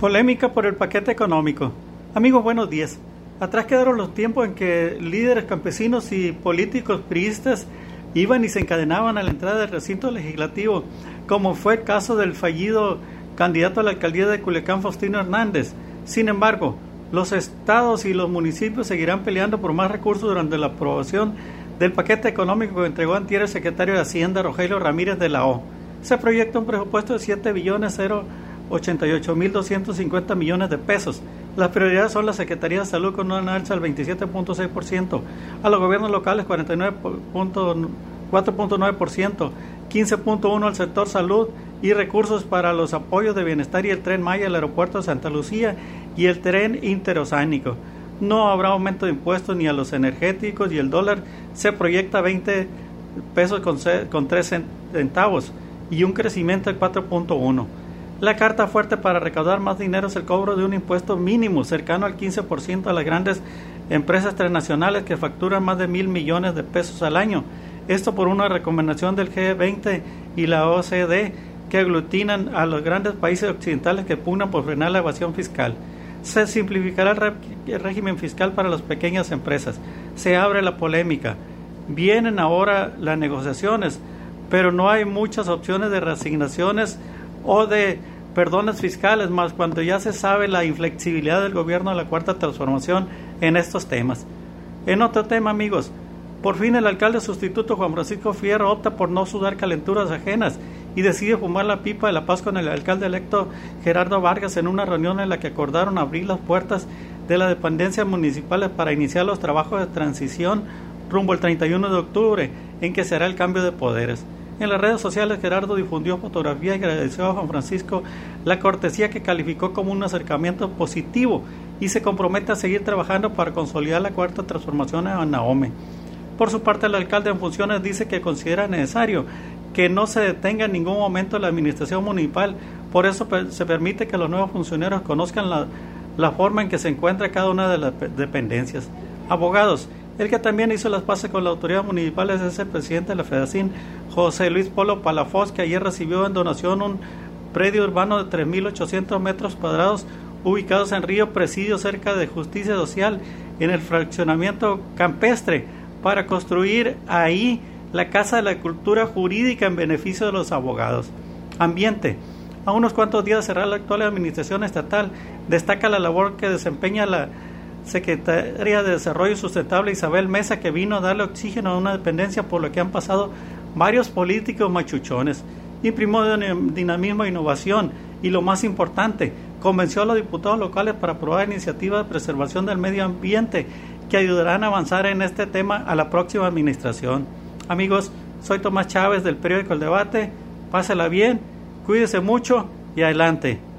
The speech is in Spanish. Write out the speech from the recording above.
Polémica por el paquete económico. Amigos, buenos días. Atrás quedaron los tiempos en que líderes campesinos y políticos priistas iban y se encadenaban a la entrada del recinto legislativo, como fue el caso del fallido candidato a la alcaldía de Culiacán, Faustino Hernández. Sin embargo, los estados y los municipios seguirán peleando por más recursos durante la aprobación del paquete económico que entregó antier el secretario de Hacienda, Rogelio Ramírez de la O. Se proyecta un presupuesto de 7 billones 0 88.250 millones de pesos. Las prioridades son la Secretaría de Salud con una alza del 27.6%, a los gobiernos locales 49.4.9%, 15.1% al sector salud y recursos para los apoyos de bienestar y el tren Maya, el aeropuerto de Santa Lucía y el tren interoceánico. No habrá aumento de impuestos ni a los energéticos y el dólar se proyecta 20 pesos con, con 3 centavos y un crecimiento del 4.1%. La carta fuerte para recaudar más dinero es el cobro de un impuesto mínimo cercano al 15% a las grandes empresas transnacionales que facturan más de mil millones de pesos al año. Esto por una recomendación del G20 y la OCDE que aglutinan a los grandes países occidentales que pugnan por frenar la evasión fiscal. Se simplificará el régimen fiscal para las pequeñas empresas. Se abre la polémica. Vienen ahora las negociaciones, pero no hay muchas opciones de reasignaciones o de perdones fiscales, más cuando ya se sabe la inflexibilidad del gobierno de la Cuarta Transformación en estos temas. En otro tema, amigos, por fin el alcalde sustituto Juan Francisco Fierro opta por no sudar calenturas ajenas y decide fumar la pipa de la paz con el alcalde electo Gerardo Vargas en una reunión en la que acordaron abrir las puertas de las dependencias municipales para iniciar los trabajos de transición rumbo al 31 de octubre, en que será el cambio de poderes. En las redes sociales Gerardo difundió fotografías y agradeció a Juan Francisco la cortesía que calificó como un acercamiento positivo y se compromete a seguir trabajando para consolidar la cuarta transformación en Naome. Por su parte, el alcalde en funciones dice que considera necesario que no se detenga en ningún momento la administración municipal, por eso se permite que los nuevos funcionarios conozcan la forma en que se encuentra cada una de las dependencias. Abogados, el que también hizo las paces con la autoridad municipal es el presidente de la Federación, José Luis Polo Palafoz, que ayer recibió en donación un predio urbano de 3.800 metros cuadrados ubicados en Río Presidio, cerca de Justicia Social, en el fraccionamiento campestre, para construir ahí la Casa de la Cultura Jurídica en beneficio de los abogados. Ambiente. A unos cuantos días de cerrar la actual administración estatal, destaca la labor que desempeña la secretaria de Desarrollo Sustentable Isabel Mesa, que vino a darle oxígeno a una dependencia por lo que han pasado varios políticos machuchones. Imprimó dinamismo e innovación y lo más importante, convenció a los diputados locales para aprobar iniciativas de preservación del medio ambiente que ayudarán a avanzar en este tema a la próxima administración. Amigos, soy Tomás Chávez del periódico El Debate. Pásela bien, cuídese mucho y adelante.